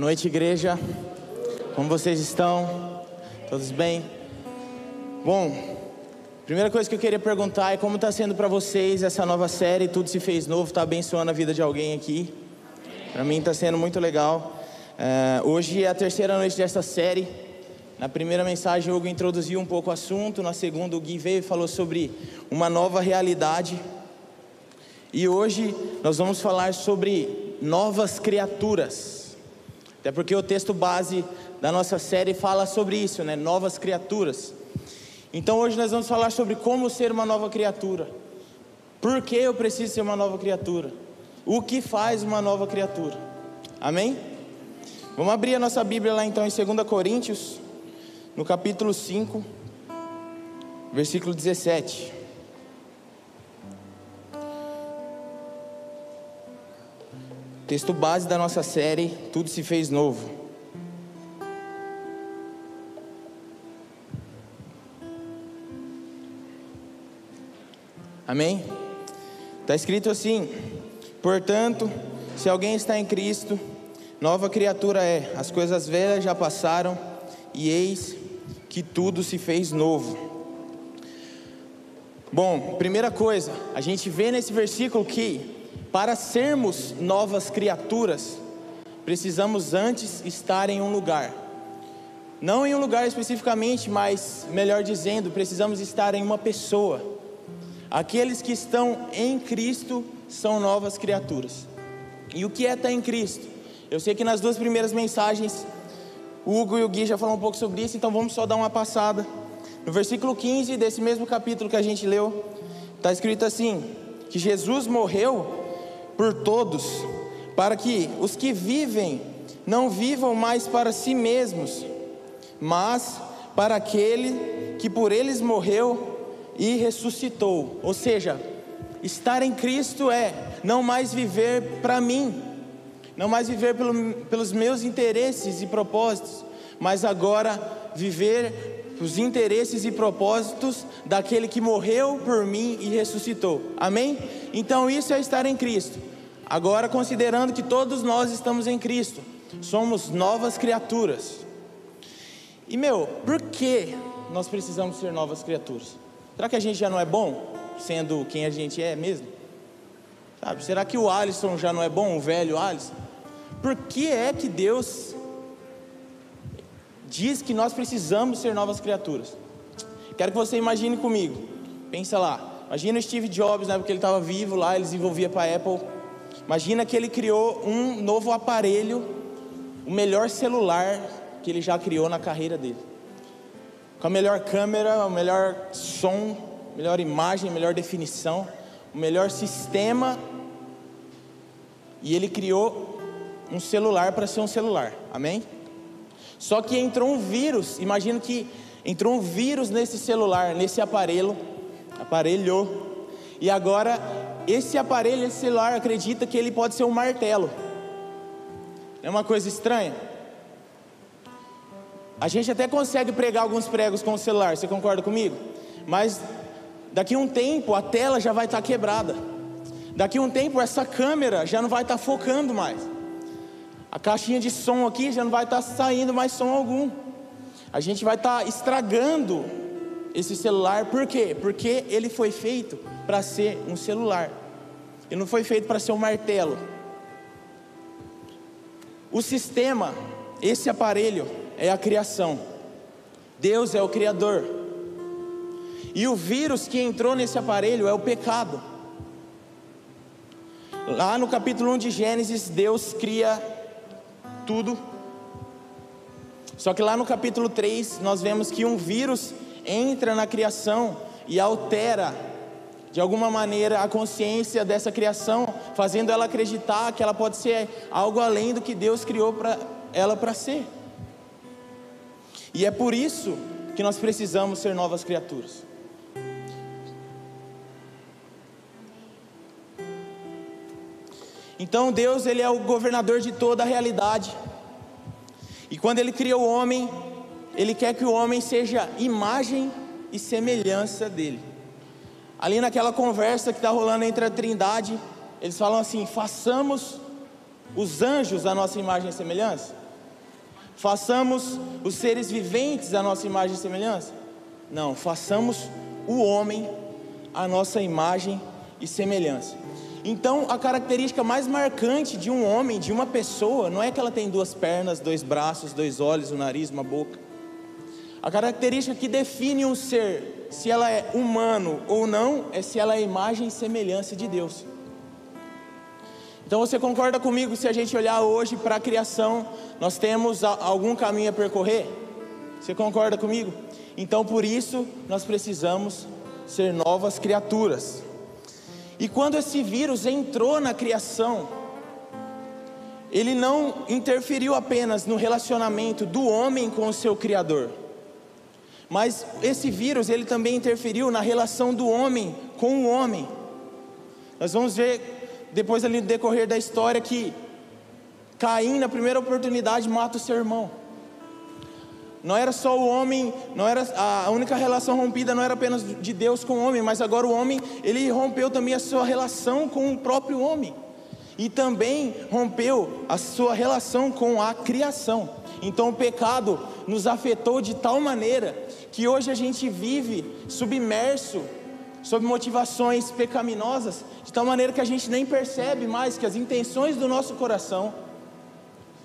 noite, igreja. Como vocês estão? Todos bem? Bom, primeira coisa que eu queria perguntar é como está sendo para vocês essa nova série Tudo se fez novo, está abençoando a vida de alguém aqui? Para mim está sendo muito legal. É, hoje é a terceira noite dessa série. Na primeira mensagem, o Hugo introduziu um pouco o assunto. Na segunda, o Gui veio e falou sobre uma nova realidade. E hoje nós vamos falar sobre novas criaturas. Até porque o texto base da nossa série fala sobre isso, né? Novas criaturas. Então hoje nós vamos falar sobre como ser uma nova criatura. Por que eu preciso ser uma nova criatura? O que faz uma nova criatura? Amém? Vamos abrir a nossa Bíblia lá então em 2 Coríntios, no capítulo 5, versículo 17. Texto base da nossa série, Tudo se fez novo. Amém? Está escrito assim: Portanto, se alguém está em Cristo, nova criatura é, as coisas velhas já passaram, e eis que tudo se fez novo. Bom, primeira coisa, a gente vê nesse versículo que para sermos novas criaturas, precisamos antes estar em um lugar. Não em um lugar especificamente, mas melhor dizendo, precisamos estar em uma pessoa. Aqueles que estão em Cristo são novas criaturas. E o que é estar em Cristo? Eu sei que nas duas primeiras mensagens, o Hugo e o Gui já falaram um pouco sobre isso, então vamos só dar uma passada. No versículo 15 desse mesmo capítulo que a gente leu, está escrito assim: que Jesus morreu por todos, para que os que vivem não vivam mais para si mesmos, mas para aquele que por eles morreu e ressuscitou. Ou seja, estar em Cristo é não mais viver para mim, não mais viver pelo, pelos meus interesses e propósitos, mas agora viver os interesses e propósitos daquele que morreu por mim e ressuscitou. Amém? Então isso é estar em Cristo. Agora, considerando que todos nós estamos em Cristo, somos novas criaturas. E meu, por que nós precisamos ser novas criaturas? Será que a gente já não é bom, sendo quem a gente é mesmo? Sabe, será que o Alisson já não é bom, o velho Alisson? Por que é que Deus diz que nós precisamos ser novas criaturas? Quero que você imagine comigo. Pensa lá. Imagina o Steve Jobs, né, porque ele estava vivo lá, ele desenvolvia para a Apple Imagina que ele criou um novo aparelho, o melhor celular que ele já criou na carreira dele. Com a melhor câmera, o melhor som, melhor imagem, melhor definição, o melhor sistema. E ele criou um celular para ser um celular. Amém? Só que entrou um vírus, imagina que entrou um vírus nesse celular, nesse aparelho, aparelho, e agora esse aparelho, esse celular, acredita que ele pode ser um martelo. É uma coisa estranha. A gente até consegue pregar alguns pregos com o celular, você concorda comigo? Mas daqui a um tempo a tela já vai estar quebrada. Daqui a um tempo essa câmera já não vai estar focando mais. A caixinha de som aqui já não vai estar saindo mais som algum. A gente vai estar estragando esse celular, por quê? Porque ele foi feito para ser um celular. Ele não foi feito para ser um martelo. O sistema, esse aparelho, é a criação. Deus é o Criador. E o vírus que entrou nesse aparelho é o pecado. Lá no capítulo 1 de Gênesis, Deus cria tudo. Só que lá no capítulo 3, nós vemos que um vírus entra na criação e altera de alguma maneira, a consciência dessa criação, fazendo ela acreditar que ela pode ser algo além do que Deus criou para ela para ser. E é por isso que nós precisamos ser novas criaturas. Então Deus, ele é o governador de toda a realidade. E quando ele criou o homem, ele quer que o homem seja imagem e semelhança dele. Ali naquela conversa que está rolando entre a Trindade, eles falam assim: façamos os anjos a nossa imagem e semelhança. façamos os seres viventes a nossa imagem e semelhança? Não, façamos o homem a nossa imagem e semelhança. Então, a característica mais marcante de um homem, de uma pessoa, não é que ela tem duas pernas, dois braços, dois olhos, um nariz, uma boca. A característica que define um ser, se ela é humano ou não, é se ela é imagem e semelhança de Deus. Então você concorda comigo se a gente olhar hoje para a criação, nós temos algum caminho a percorrer? Você concorda comigo? Então por isso nós precisamos ser novas criaturas. E quando esse vírus entrou na criação, ele não interferiu apenas no relacionamento do homem com o seu criador. Mas esse vírus, ele também interferiu na relação do homem com o homem. Nós vamos ver depois ali no decorrer da história que Caim, na primeira oportunidade, mata o seu irmão. Não era só o homem, não era a única relação rompida não era apenas de Deus com o homem, mas agora o homem, ele rompeu também a sua relação com o próprio homem. E também rompeu a sua relação com a criação. Então o pecado nos afetou de tal maneira que hoje a gente vive submerso sob motivações pecaminosas, de tal maneira que a gente nem percebe mais que as intenções do nosso coração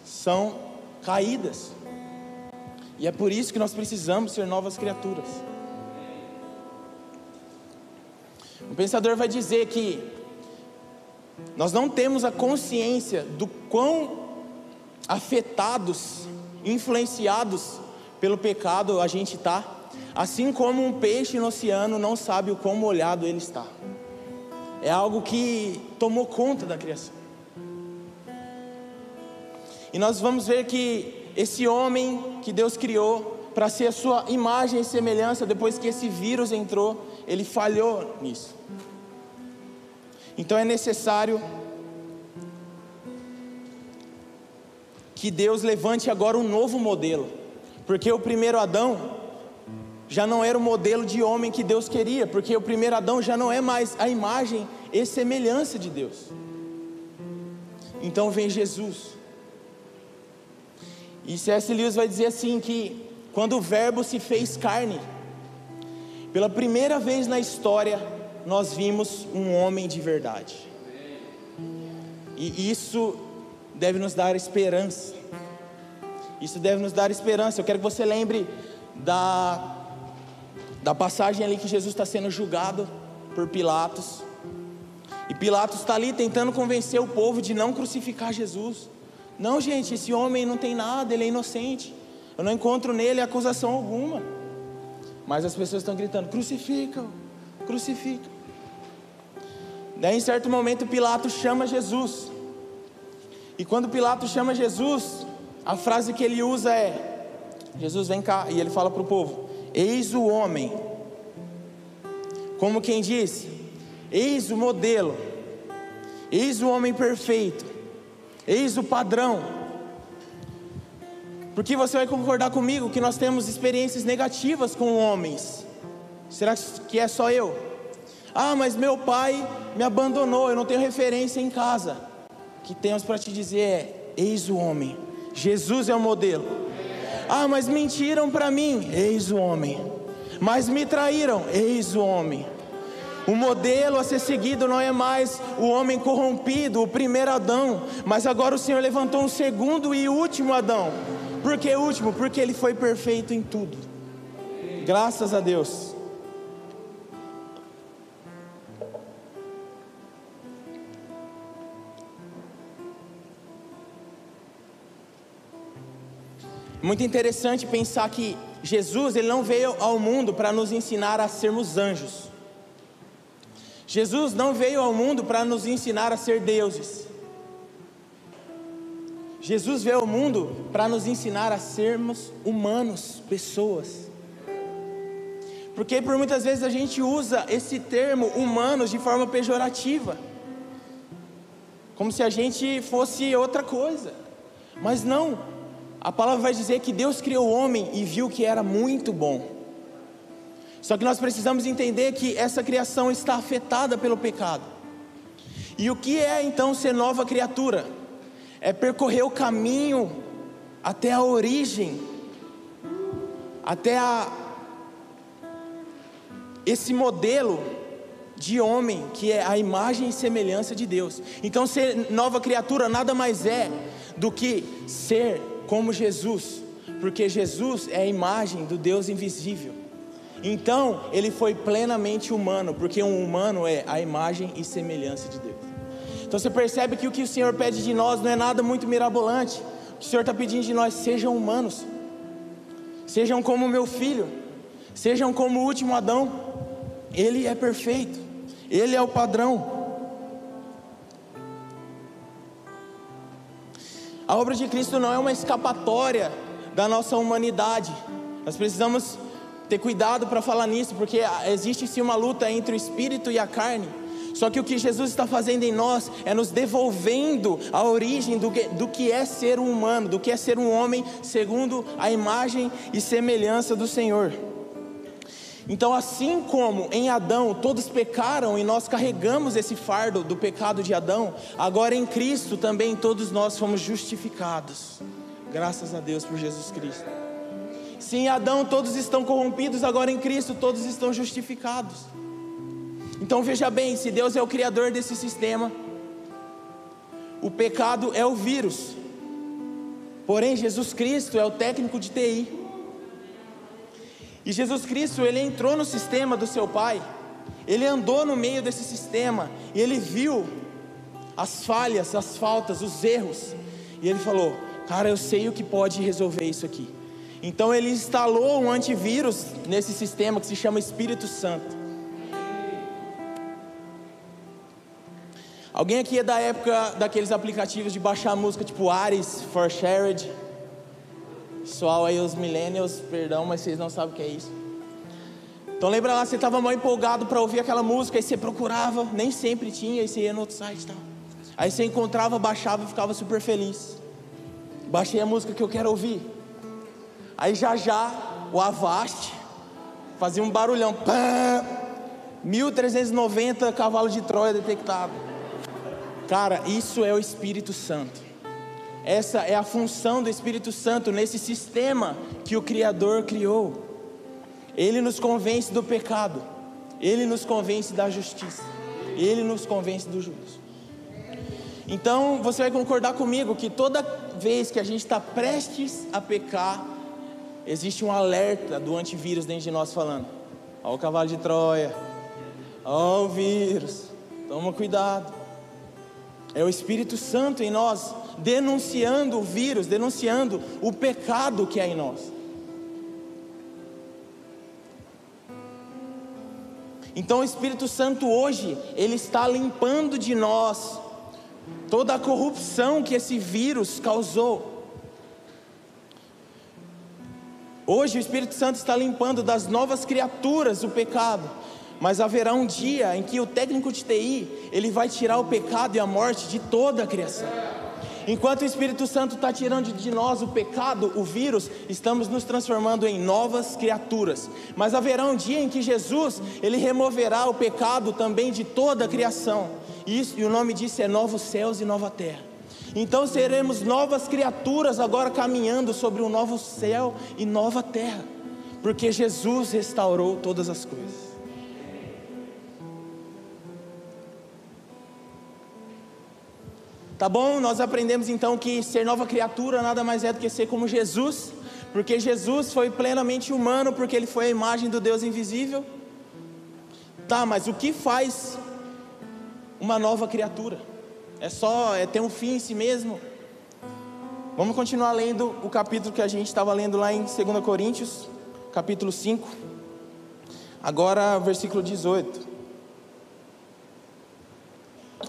são caídas. E é por isso que nós precisamos ser novas criaturas. O pensador vai dizer que nós não temos a consciência do quão afetados, influenciados pelo pecado a gente está, assim como um peixe no oceano não sabe o quão molhado ele está. É algo que tomou conta da criação. E nós vamos ver que esse homem que Deus criou para ser a sua imagem e semelhança, depois que esse vírus entrou, ele falhou nisso. Então é necessário que Deus levante agora um novo modelo, porque o primeiro Adão já não era o modelo de homem que Deus queria, porque o primeiro Adão já não é mais a imagem e semelhança de Deus. Então vem Jesus e C.S. Lewis vai dizer assim que quando o verbo se fez carne, pela primeira vez na história, nós vimos um homem de verdade. E isso deve nos dar esperança. Isso deve nos dar esperança. Eu quero que você lembre da, da passagem ali que Jesus está sendo julgado por Pilatos. E Pilatos está ali tentando convencer o povo de não crucificar Jesus. Não, gente, esse homem não tem nada, ele é inocente. Eu não encontro nele acusação alguma. Mas as pessoas estão gritando: crucifica, crucifica. Daí, em certo momento, Pilatos chama Jesus. E quando Pilatos chama Jesus, a frase que ele usa é: Jesus, vem cá. E ele fala para o povo: Eis o homem. Como quem diz: Eis o modelo. Eis o homem perfeito. Eis o padrão. Porque você vai concordar comigo que nós temos experiências negativas com homens. Será que é só eu? Ah, mas meu pai me abandonou, eu não tenho referência em casa. O que temos para te dizer é: eis o homem. Jesus é o modelo. Ah, mas mentiram para mim. Eis o homem. Mas me traíram. Eis o homem. O modelo a ser seguido não é mais o homem corrompido, o primeiro Adão, mas agora o Senhor levantou um segundo e último Adão. Por que último? Porque ele foi perfeito em tudo. Graças a Deus. Muito interessante pensar que Jesus ele não veio ao mundo para nos ensinar a sermos anjos. Jesus não veio ao mundo para nos ensinar a ser deuses. Jesus veio ao mundo para nos ensinar a sermos humanos, pessoas. Porque por muitas vezes a gente usa esse termo humanos de forma pejorativa, como se a gente fosse outra coisa. Mas não, a palavra vai dizer que Deus criou o homem e viu que era muito bom. Só que nós precisamos entender que essa criação está afetada pelo pecado. E o que é então ser nova criatura? É percorrer o caminho até a origem, até a esse modelo de homem que é a imagem e semelhança de Deus. Então, ser nova criatura nada mais é do que ser como Jesus, porque Jesus é a imagem do Deus invisível. Então, ele foi plenamente humano, porque um humano é a imagem e semelhança de Deus. Então, você percebe que o que o Senhor pede de nós não é nada muito mirabolante. O Senhor está pedindo de nós: sejam humanos, sejam como meu filho, sejam como o último Adão. Ele é perfeito, ele é o padrão. A obra de Cristo não é uma escapatória da nossa humanidade. Nós precisamos ter cuidado para falar nisso, porque existe sim uma luta entre o espírito e a carne. Só que o que Jesus está fazendo em nós é nos devolvendo a origem do que, do que é ser um humano, do que é ser um homem segundo a imagem e semelhança do Senhor. Então, assim como em Adão todos pecaram e nós carregamos esse fardo do pecado de Adão, agora em Cristo também todos nós fomos justificados. Graças a Deus por Jesus Cristo. Se em Adão todos estão corrompidos, agora em Cristo todos estão justificados. Então veja bem: se Deus é o criador desse sistema, o pecado é o vírus, porém Jesus Cristo é o técnico de TI. E Jesus Cristo, ele entrou no sistema do seu Pai, ele andou no meio desse sistema e ele viu as falhas, as faltas, os erros, e ele falou: Cara, eu sei o que pode resolver isso aqui. Então ele instalou um antivírus nesse sistema que se chama Espírito Santo. Alguém aqui é da época daqueles aplicativos de baixar música tipo Ares, For Shared? Pessoal aí, os millennials, perdão, mas vocês não sabem o que é isso. Então lembra lá, você estava mal empolgado para ouvir aquela música, aí você procurava, nem sempre tinha, aí você ia no outro site e tal. Aí você encontrava, baixava e ficava super feliz. Baixei a música que eu quero ouvir. Aí já já, o Avast fazia um barulhão. Pá, 1390 cavalos de Troia detectado. Cara, isso é o Espírito Santo. Essa é a função do Espírito Santo nesse sistema que o Criador criou. Ele nos convence do pecado, ele nos convence da justiça, ele nos convence do justo. Então você vai concordar comigo que toda vez que a gente está prestes a pecar, existe um alerta do antivírus dentro de nós falando: Ó o cavalo de Troia, ó o vírus, toma cuidado. É o Espírito Santo em nós denunciando o vírus, denunciando o pecado que há em nós. Então o Espírito Santo hoje, ele está limpando de nós toda a corrupção que esse vírus causou. Hoje o Espírito Santo está limpando das novas criaturas o pecado, mas haverá um dia em que o técnico de TI, ele vai tirar o pecado e a morte de toda a criação. Enquanto o Espírito Santo está tirando de nós o pecado, o vírus, estamos nos transformando em novas criaturas. Mas haverá um dia em que Jesus, ele removerá o pecado também de toda a criação. Isso, e o nome disso é novos céus e nova terra. Então seremos novas criaturas agora caminhando sobre um novo céu e nova terra, porque Jesus restaurou todas as coisas. Tá bom? Nós aprendemos então que ser nova criatura nada mais é do que ser como Jesus, porque Jesus foi plenamente humano, porque ele foi a imagem do Deus invisível. Tá, mas o que faz uma nova criatura? É só é ter um fim em si mesmo? Vamos continuar lendo o capítulo que a gente estava lendo lá em 2 Coríntios, capítulo 5. Agora, versículo 18.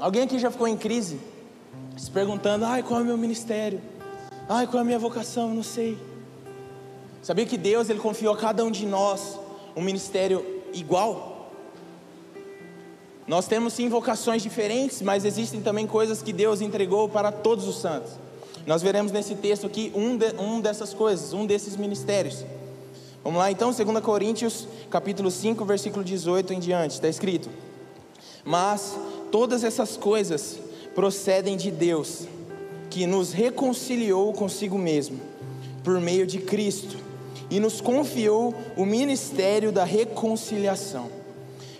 Alguém aqui já ficou em crise? Se perguntando: ai, qual é o meu ministério? Ai, qual é a minha vocação? Não sei. Sabia que Deus ele confiou a cada um de nós um ministério igual? Nós temos sim vocações diferentes, mas existem também coisas que Deus entregou para todos os santos. Nós veremos nesse texto aqui um, de, um dessas coisas, um desses ministérios. Vamos lá então, 2 Coríntios, capítulo 5, versículo 18 em diante, está escrito: Mas todas essas coisas procedem de Deus, que nos reconciliou consigo mesmo, por meio de Cristo e nos confiou o ministério da reconciliação.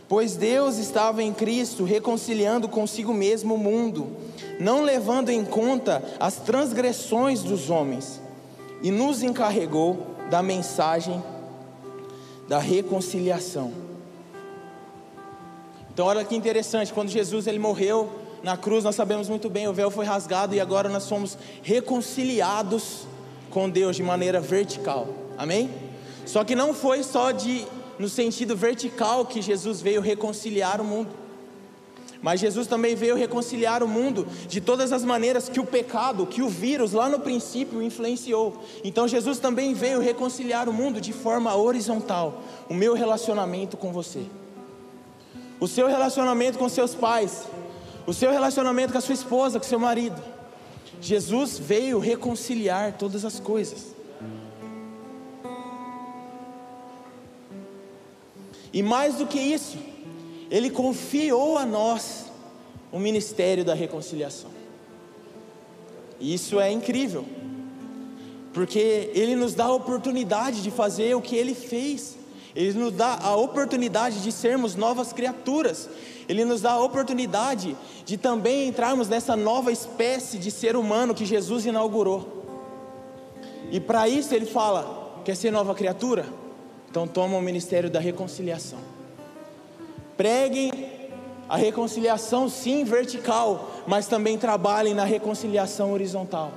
Pois Deus estava em Cristo reconciliando consigo mesmo o mundo, não levando em conta as transgressões dos homens, e nos encarregou da mensagem da reconciliação. Então, olha que interessante, quando Jesus ele morreu na cruz, nós sabemos muito bem, o véu foi rasgado e agora nós somos reconciliados com Deus de maneira vertical. Amém? Só que não foi só de no sentido vertical que Jesus veio reconciliar o mundo. Mas Jesus também veio reconciliar o mundo de todas as maneiras que o pecado, que o vírus lá no princípio influenciou. Então Jesus também veio reconciliar o mundo de forma horizontal. O meu relacionamento com você, o seu relacionamento com seus pais, o seu relacionamento com a sua esposa, com seu marido. Jesus veio reconciliar todas as coisas. E mais do que isso, Ele confiou a nós o ministério da reconciliação. E isso é incrível, porque Ele nos dá a oportunidade de fazer o que Ele fez, Ele nos dá a oportunidade de sermos novas criaturas, Ele nos dá a oportunidade de também entrarmos nessa nova espécie de ser humano que Jesus inaugurou. E para isso Ele fala: quer ser nova criatura? Então toma o ministério da reconciliação. Preguem a reconciliação sim vertical, mas também trabalhem na reconciliação horizontal.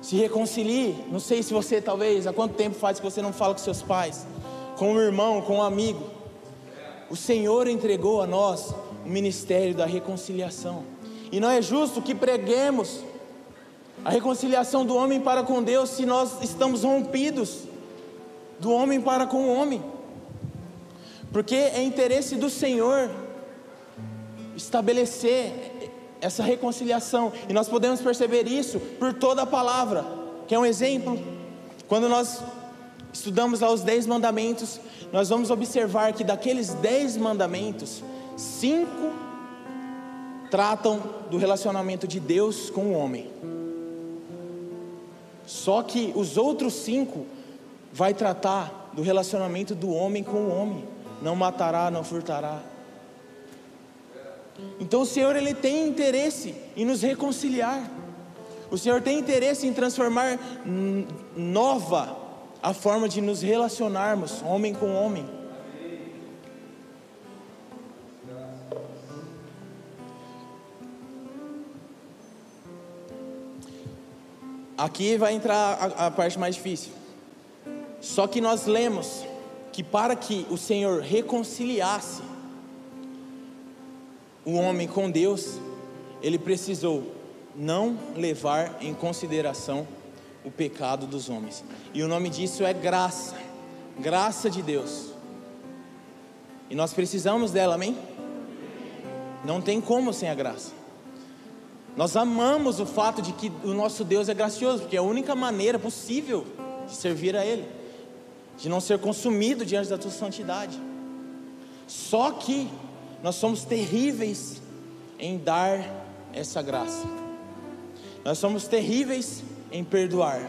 Se reconcilie, não sei se você talvez, há quanto tempo faz que você não fala com seus pais, com um irmão, com um amigo. O Senhor entregou a nós o ministério da reconciliação. E não é justo que preguemos a reconciliação do homem para com Deus se nós estamos rompidos do homem para com o homem, porque é interesse do Senhor estabelecer essa reconciliação, e nós podemos perceber isso por toda a palavra. Que é um exemplo? Quando nós estudamos lá os dez mandamentos, nós vamos observar que daqueles dez mandamentos, cinco tratam do relacionamento de Deus com o homem. Só que os outros cinco vai tratar do relacionamento do homem com o homem. Não matará, não furtará. Então o Senhor ele tem interesse em nos reconciliar. O Senhor tem interesse em transformar nova a forma de nos relacionarmos, homem com homem. Aqui vai entrar a, a parte mais difícil. Só que nós lemos que para que o Senhor reconciliasse o homem com Deus, ele precisou não levar em consideração o pecado dos homens. E o nome disso é graça, graça de Deus. E nós precisamos dela, amém? Não tem como sem a graça. Nós amamos o fato de que o nosso Deus é gracioso, porque é a única maneira possível de servir a Ele de não ser consumido diante da tua santidade. Só que nós somos terríveis em dar essa graça. Nós somos terríveis em perdoar.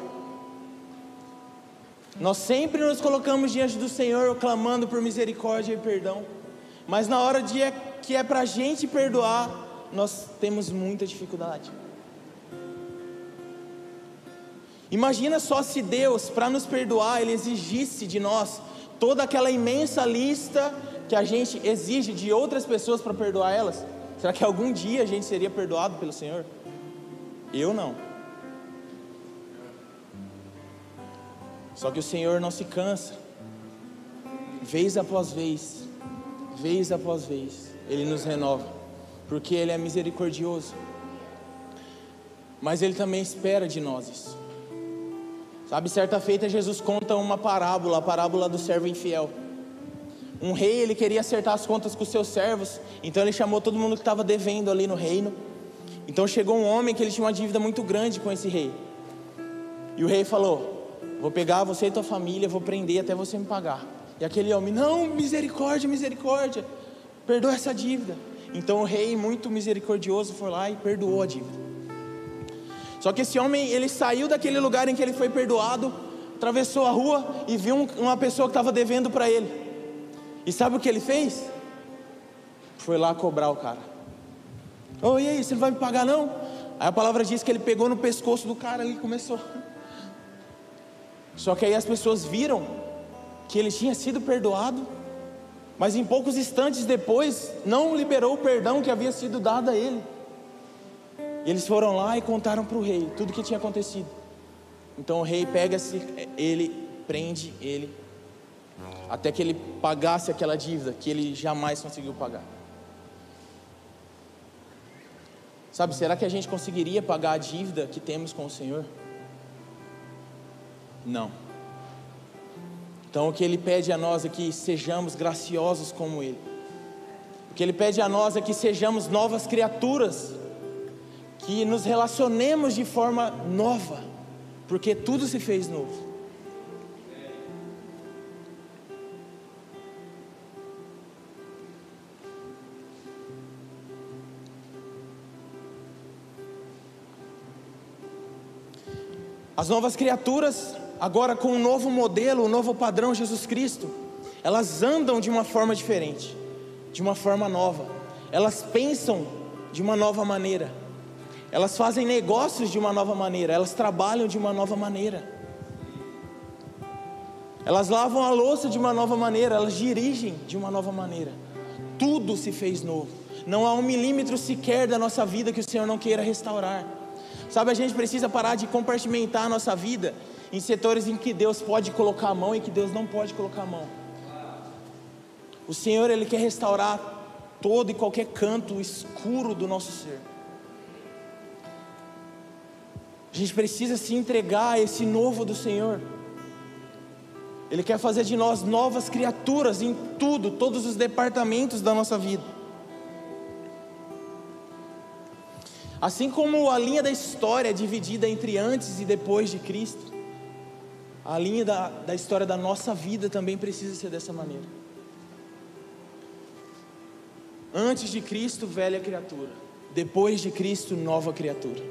Nós sempre nos colocamos diante do Senhor clamando por misericórdia e perdão, mas na hora de que é para a gente perdoar, nós temos muita dificuldade. Imagina só se Deus, para nos perdoar, Ele exigisse de nós toda aquela imensa lista que a gente exige de outras pessoas para perdoar elas. Será que algum dia a gente seria perdoado pelo Senhor? Eu não. Só que o Senhor não se cansa, vez após vez, vez após vez, Ele nos renova, porque Ele é misericordioso, mas Ele também espera de nós isso. Sabe, certa feita Jesus conta uma parábola, a parábola do servo infiel. Um rei, ele queria acertar as contas com os seus servos, então ele chamou todo mundo que estava devendo ali no reino. Então chegou um homem que ele tinha uma dívida muito grande com esse rei. E o rei falou: Vou pegar você e tua família, vou prender até você me pagar. E aquele homem: Não, misericórdia, misericórdia, perdoa essa dívida. Então o rei, muito misericordioso, foi lá e perdoou a dívida. Só que esse homem, ele saiu daquele lugar em que ele foi perdoado, atravessou a rua e viu uma pessoa que estava devendo para ele. E sabe o que ele fez? Foi lá cobrar o cara. Oh, e aí, você não vai me pagar não? Aí a palavra diz que ele pegou no pescoço do cara e começou. Só que aí as pessoas viram que ele tinha sido perdoado, mas em poucos instantes depois não liberou o perdão que havia sido dado a ele. E eles foram lá e contaram para o rei tudo o que tinha acontecido. Então o rei pega-se, ele prende ele, até que ele pagasse aquela dívida que ele jamais conseguiu pagar. Sabe, será que a gente conseguiria pagar a dívida que temos com o Senhor? Não. Então o que ele pede a nós é que sejamos graciosos como ele. O que ele pede a nós é que sejamos novas criaturas, que nos relacionemos de forma nova, porque tudo se fez novo. As novas criaturas, agora com um novo modelo, um novo padrão Jesus Cristo, elas andam de uma forma diferente, de uma forma nova. Elas pensam de uma nova maneira. Elas fazem negócios de uma nova maneira, elas trabalham de uma nova maneira. Elas lavam a louça de uma nova maneira, elas dirigem de uma nova maneira. Tudo se fez novo. Não há um milímetro sequer da nossa vida que o Senhor não queira restaurar. Sabe, a gente precisa parar de compartimentar a nossa vida em setores em que Deus pode colocar a mão e que Deus não pode colocar a mão. O Senhor, Ele quer restaurar todo e qualquer canto escuro do nosso ser. A gente precisa se entregar a esse novo do Senhor. Ele quer fazer de nós novas criaturas em tudo, todos os departamentos da nossa vida. Assim como a linha da história é dividida entre antes e depois de Cristo, a linha da, da história da nossa vida também precisa ser dessa maneira. Antes de Cristo, velha criatura. Depois de Cristo, nova criatura.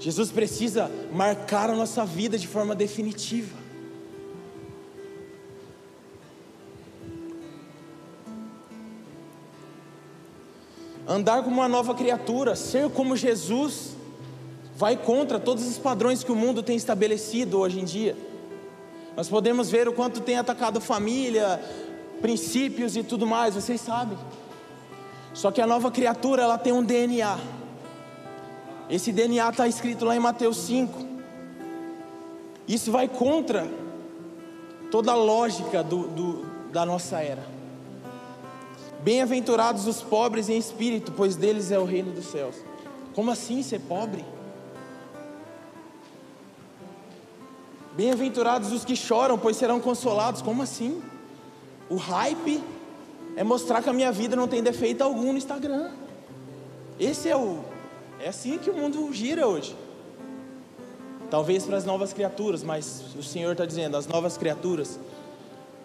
Jesus precisa marcar a nossa vida de forma definitiva. Andar como uma nova criatura, ser como Jesus, vai contra todos os padrões que o mundo tem estabelecido hoje em dia. Nós podemos ver o quanto tem atacado família, princípios e tudo mais, vocês sabem. Só que a nova criatura, ela tem um DNA. Esse DNA está escrito lá em Mateus 5. Isso vai contra toda a lógica do, do, da nossa era. Bem-aventurados os pobres em espírito, pois deles é o reino dos céus. Como assim ser pobre? Bem-aventurados os que choram, pois serão consolados. Como assim? O hype é mostrar que a minha vida não tem defeito algum no Instagram. Esse é o é assim que o mundo gira hoje. Talvez para as novas criaturas, mas o Senhor está dizendo: as novas criaturas,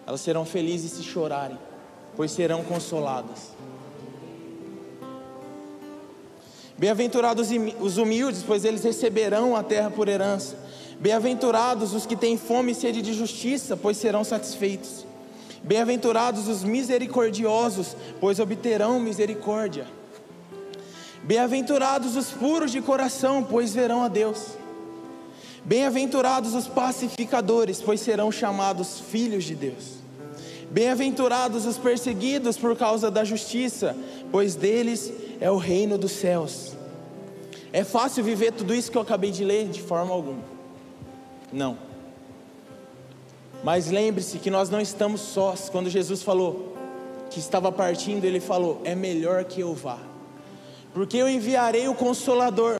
elas serão felizes se chorarem pois serão consoladas. Bem-aventurados os humildes, pois eles receberão a terra por herança. Bem-aventurados os que têm fome e sede de justiça, pois serão satisfeitos. Bem-aventurados os misericordiosos, pois obterão misericórdia. Bem-aventurados os puros de coração, pois verão a Deus. Bem-aventurados os pacificadores, pois serão chamados filhos de Deus. Bem-aventurados os perseguidos por causa da justiça, pois deles é o reino dos céus. É fácil viver tudo isso que eu acabei de ler? De forma alguma. Não. Mas lembre-se que nós não estamos sós. Quando Jesus falou que estava partindo, ele falou: É melhor que eu vá, porque eu enviarei o Consolador,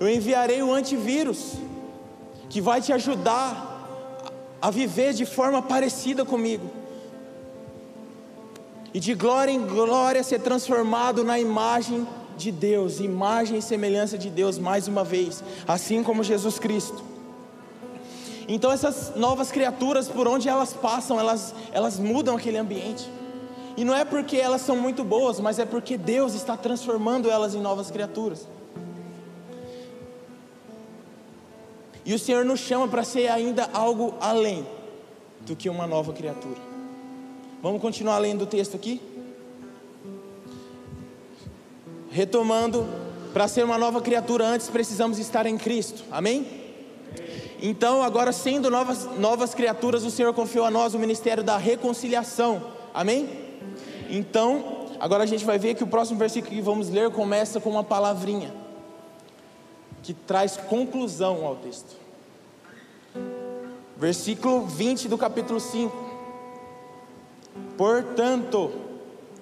eu enviarei o antivírus, que vai te ajudar a viver de forma parecida comigo e de glória em glória ser transformado na imagem de Deus, imagem e semelhança de Deus mais uma vez, assim como Jesus Cristo. Então essas novas criaturas, por onde elas passam, elas, elas mudam aquele ambiente. E não é porque elas são muito boas, mas é porque Deus está transformando elas em novas criaturas. E o Senhor nos chama para ser ainda algo além do que uma nova criatura. Vamos continuar lendo o texto aqui? Retomando, para ser uma nova criatura, antes precisamos estar em Cristo, amém? Então, agora sendo novas, novas criaturas, o Senhor confiou a nós o ministério da reconciliação, amém? Então, agora a gente vai ver que o próximo versículo que vamos ler começa com uma palavrinha que traz conclusão ao texto. Versículo 20 do capítulo 5. Portanto,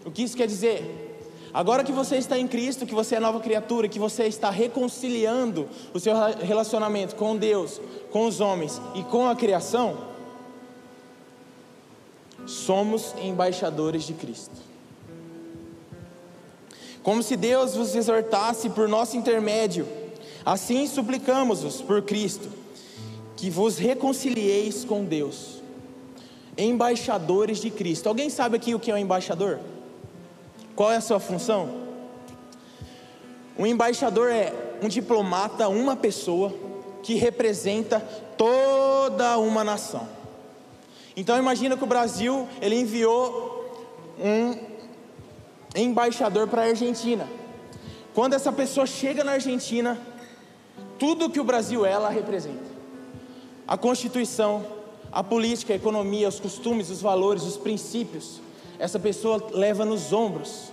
o que isso quer dizer? Agora que você está em Cristo, que você é nova criatura, que você está reconciliando o seu relacionamento com Deus, com os homens e com a criação, somos embaixadores de Cristo. Como se Deus vos exortasse por nosso intermédio, assim suplicamos-vos por Cristo, que vos reconcilieis com Deus. Embaixadores de Cristo. Alguém sabe aqui o que é um embaixador? Qual é a sua função? Um embaixador é um diplomata, uma pessoa que representa toda uma nação. Então imagina que o Brasil ele enviou um embaixador para a Argentina. Quando essa pessoa chega na Argentina, tudo que o Brasil ela representa. A Constituição, a política, a economia, os costumes, os valores, os princípios, essa pessoa leva nos ombros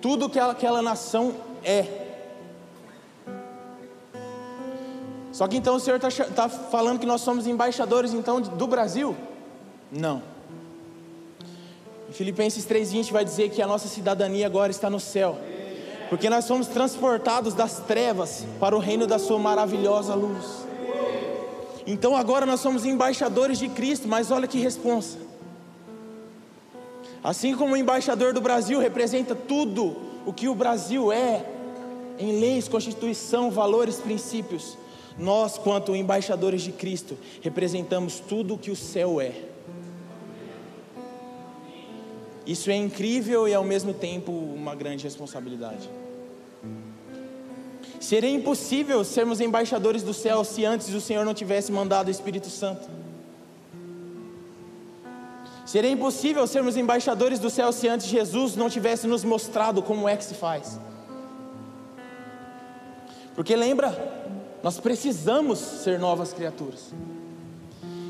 tudo que aquela nação é. Só que então o Senhor está tá falando que nós somos embaixadores então do Brasil? Não. Em Filipenses 3,20 vai dizer que a nossa cidadania agora está no céu. Porque nós somos transportados das trevas para o reino da Sua maravilhosa luz. Então agora nós somos embaixadores de Cristo, mas olha que responsa. Assim como o embaixador do Brasil representa tudo o que o Brasil é, em leis, constituição, valores, princípios, nós, quanto embaixadores de Cristo, representamos tudo o que o céu é. Isso é incrível e ao mesmo tempo uma grande responsabilidade. Seria impossível sermos embaixadores do céu se antes o Senhor não tivesse mandado o Espírito Santo. Seria impossível sermos embaixadores do céu se antes Jesus não tivesse nos mostrado como é que se faz. Porque lembra, nós precisamos ser novas criaturas.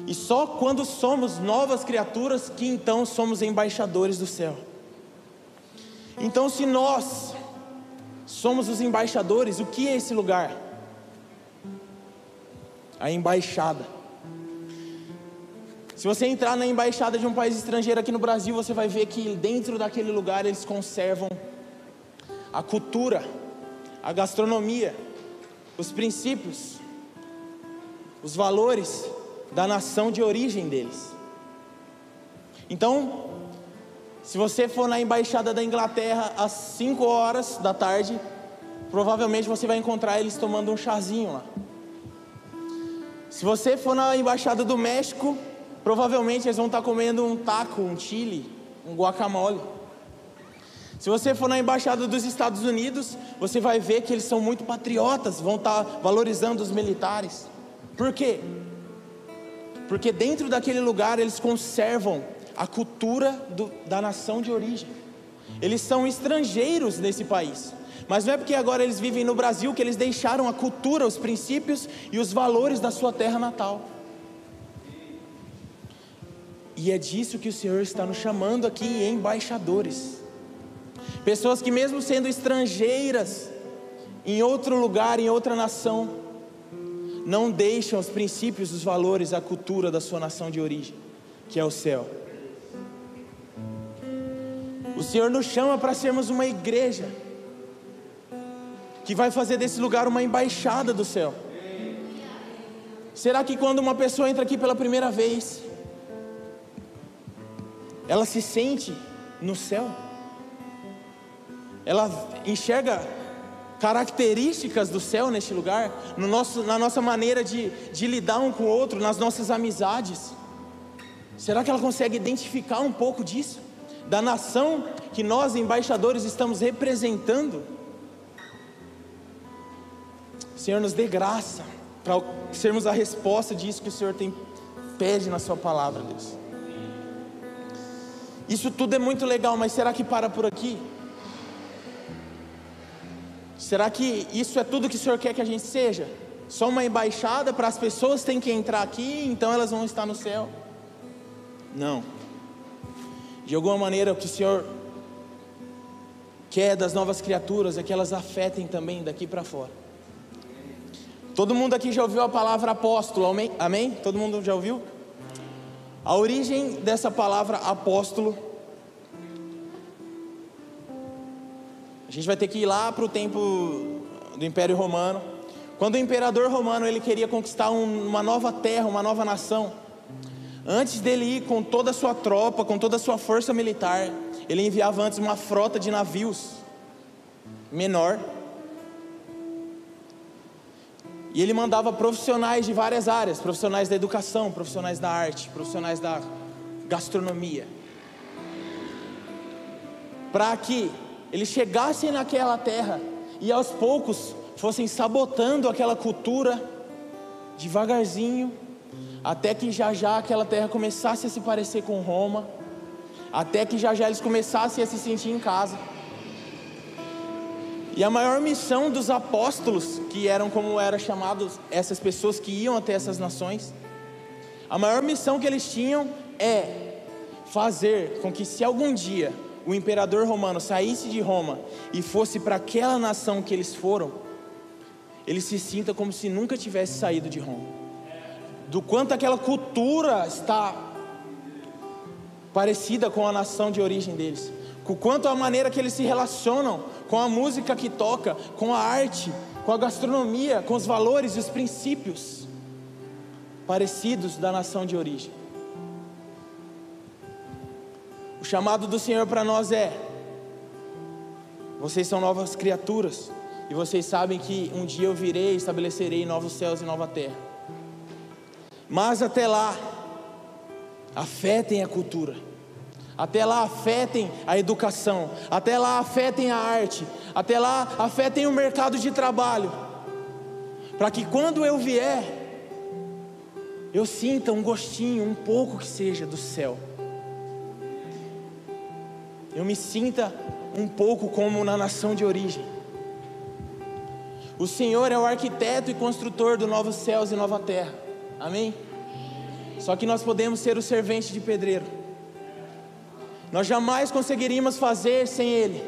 E só quando somos novas criaturas que então somos embaixadores do céu. Então, se nós somos os embaixadores, o que é esse lugar? A embaixada. Se você entrar na embaixada de um país estrangeiro aqui no Brasil, você vai ver que dentro daquele lugar eles conservam a cultura, a gastronomia, os princípios, os valores da nação de origem deles. Então, se você for na embaixada da Inglaterra às 5 horas da tarde, provavelmente você vai encontrar eles tomando um chazinho lá. Se você for na embaixada do México, Provavelmente eles vão estar comendo um taco, um chile, um guacamole. Se você for na embaixada dos Estados Unidos, você vai ver que eles são muito patriotas, vão estar valorizando os militares. Por quê? Porque dentro daquele lugar eles conservam a cultura do, da nação de origem. Eles são estrangeiros nesse país. Mas não é porque agora eles vivem no Brasil que eles deixaram a cultura, os princípios e os valores da sua terra natal. E é disso que o Senhor está nos chamando aqui, embaixadores. Pessoas que, mesmo sendo estrangeiras, em outro lugar, em outra nação, não deixam os princípios, os valores, a cultura da sua nação de origem, que é o céu. O Senhor nos chama para sermos uma igreja que vai fazer desse lugar uma embaixada do céu. Será que quando uma pessoa entra aqui pela primeira vez, ela se sente no céu, ela enxerga características do céu neste lugar, no nosso, na nossa maneira de, de lidar um com o outro, nas nossas amizades. Será que ela consegue identificar um pouco disso? Da nação que nós, embaixadores, estamos representando? Senhor, nos dê graça para sermos a resposta disso que o Senhor tem pede na Sua palavra, Deus. Isso tudo é muito legal, mas será que para por aqui? Será que isso é tudo que o Senhor quer que a gente seja? Só uma embaixada para as pessoas têm que entrar aqui, então elas vão estar no céu? Não. De alguma maneira, o que o Senhor quer das novas criaturas é que elas afetem também daqui para fora. Todo mundo aqui já ouviu a palavra apóstolo, amém? amém? Todo mundo já ouviu? A origem dessa palavra apóstolo, a gente vai ter que ir lá para o tempo do Império Romano. Quando o imperador romano ele queria conquistar um, uma nova terra, uma nova nação, antes dele ir com toda a sua tropa, com toda a sua força militar, ele enviava antes uma frota de navios menor. E ele mandava profissionais de várias áreas, profissionais da educação, profissionais da arte, profissionais da gastronomia. Para que eles chegassem naquela terra e aos poucos fossem sabotando aquela cultura devagarzinho, até que já já aquela terra começasse a se parecer com Roma até que já já eles começassem a se sentir em casa. E a maior missão dos apóstolos, que eram como eram chamados essas pessoas que iam até essas nações, a maior missão que eles tinham é fazer com que se algum dia o imperador romano saísse de Roma e fosse para aquela nação que eles foram, ele se sinta como se nunca tivesse saído de Roma. Do quanto aquela cultura está parecida com a nação de origem deles. Com quanto a maneira que eles se relacionam com a música que toca, com a arte, com a gastronomia, com os valores e os princípios parecidos da nação de origem. O chamado do Senhor para nós é: vocês são novas criaturas, e vocês sabem que um dia eu virei e estabelecerei novos céus e nova terra. Mas até lá, afetem a cultura, até lá afetem a educação, até lá afetem a arte, até lá afetem o mercado de trabalho, para que quando eu vier, eu sinta um gostinho, um pouco que seja do céu. Eu me sinta um pouco como na nação de origem. O Senhor é o arquiteto e construtor do novos céus e nova terra. Amém? Só que nós podemos ser o servente de pedreiro. Nós jamais conseguiríamos fazer sem Ele.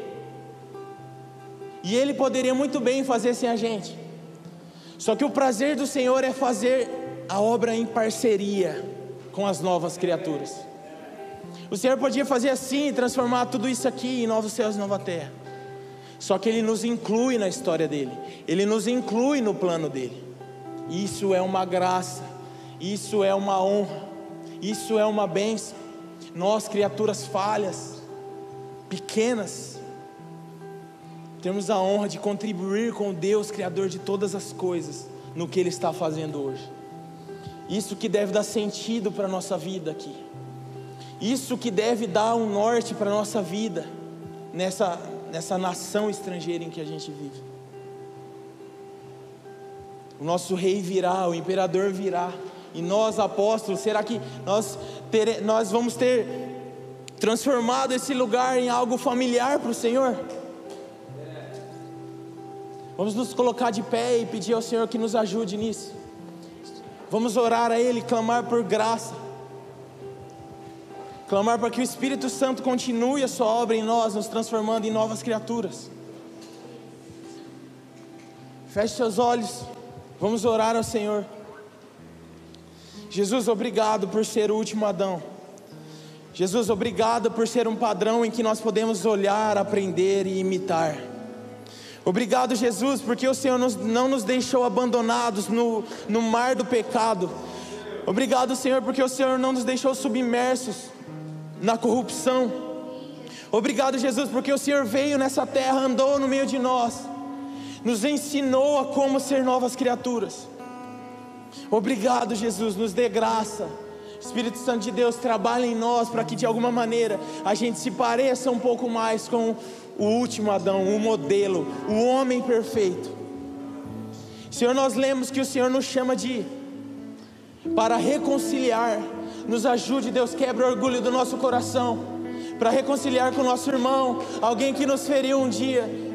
E Ele poderia muito bem fazer sem a gente. Só que o prazer do Senhor é fazer a obra em parceria com as novas criaturas. O Senhor podia fazer assim, transformar tudo isso aqui em novos céus e nova terra. Só que Ele nos inclui na história dele, Ele nos inclui no plano dele. Isso é uma graça isso é uma honra, isso é uma bênção. Nós, criaturas falhas, pequenas, temos a honra de contribuir com Deus, Criador de todas as coisas, no que Ele está fazendo hoje. Isso que deve dar sentido para a nossa vida aqui. Isso que deve dar um norte para a nossa vida, nessa, nessa nação estrangeira em que a gente vive. O nosso rei virá, o imperador virá. E nós, apóstolos, será que nós, ter, nós vamos ter transformado esse lugar em algo familiar para o Senhor? Vamos nos colocar de pé e pedir ao Senhor que nos ajude nisso. Vamos orar a Ele, clamar por graça. Clamar para que o Espírito Santo continue a sua obra em nós, nos transformando em novas criaturas. Feche seus olhos. Vamos orar ao Senhor. Jesus, obrigado por ser o último Adão. Jesus, obrigado por ser um padrão em que nós podemos olhar, aprender e imitar. Obrigado, Jesus, porque o Senhor não nos deixou abandonados no, no mar do pecado. Obrigado, Senhor, porque o Senhor não nos deixou submersos na corrupção. Obrigado, Jesus, porque o Senhor veio nessa terra, andou no meio de nós, nos ensinou a como ser novas criaturas. Obrigado, Jesus, nos dê graça. Espírito Santo de Deus, trabalha em nós para que de alguma maneira a gente se pareça um pouco mais com o último Adão, o modelo, o homem perfeito. Senhor, nós lemos que o Senhor nos chama de para reconciliar. Nos ajude, Deus, quebra o orgulho do nosso coração, para reconciliar com o nosso irmão, alguém que nos feriu um dia.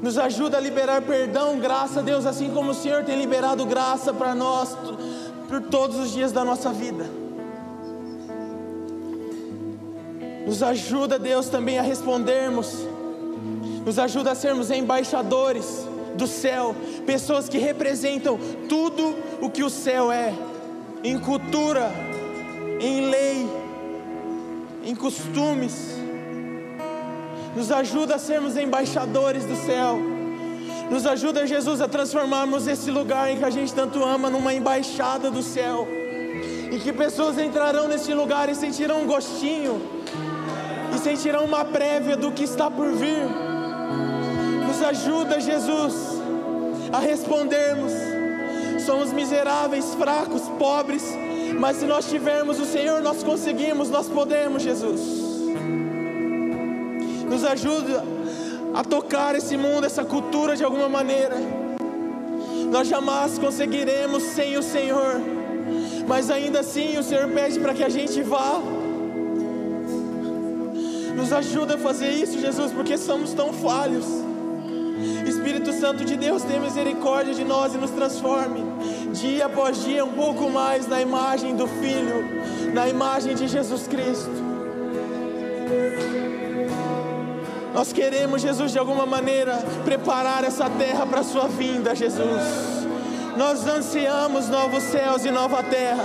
Nos ajuda a liberar perdão, graça, Deus, assim como o Senhor tem liberado graça para nós por todos os dias da nossa vida. Nos ajuda, Deus, também a respondermos, nos ajuda a sermos embaixadores do céu, pessoas que representam tudo o que o céu é, em cultura, em lei, em costumes. Nos ajuda a sermos embaixadores do céu. Nos ajuda, Jesus, a transformarmos esse lugar em que a gente tanto ama numa embaixada do céu. E que pessoas entrarão nesse lugar e sentirão um gostinho, e sentirão uma prévia do que está por vir. Nos ajuda, Jesus, a respondermos. Somos miseráveis, fracos, pobres, mas se nós tivermos o Senhor, nós conseguimos, nós podemos, Jesus. Nos ajuda a tocar esse mundo, essa cultura de alguma maneira. Nós jamais conseguiremos sem o Senhor, mas ainda assim o Senhor pede para que a gente vá. Nos ajuda a fazer isso, Jesus, porque somos tão falhos. Espírito Santo de Deus, tenha misericórdia de nós e nos transforme, dia após dia, um pouco mais na imagem do Filho, na imagem de Jesus Cristo. Nós queremos, Jesus, de alguma maneira, preparar essa terra para a Sua vinda, Jesus. Nós ansiamos novos céus e nova terra.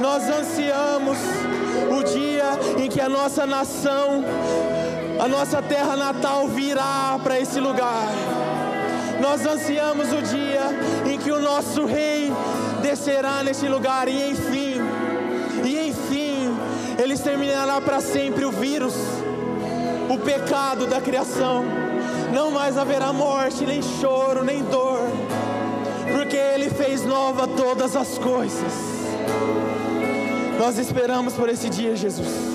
Nós ansiamos o dia em que a nossa nação, a nossa terra natal virá para esse lugar. Nós ansiamos o dia em que o nosso rei descerá nesse lugar e enfim, e enfim, ele exterminará para sempre o vírus, o pecado da criação. Não mais haverá morte, nem choro, nem dor, porque ele fez nova todas as coisas. Nós esperamos por esse dia, Jesus.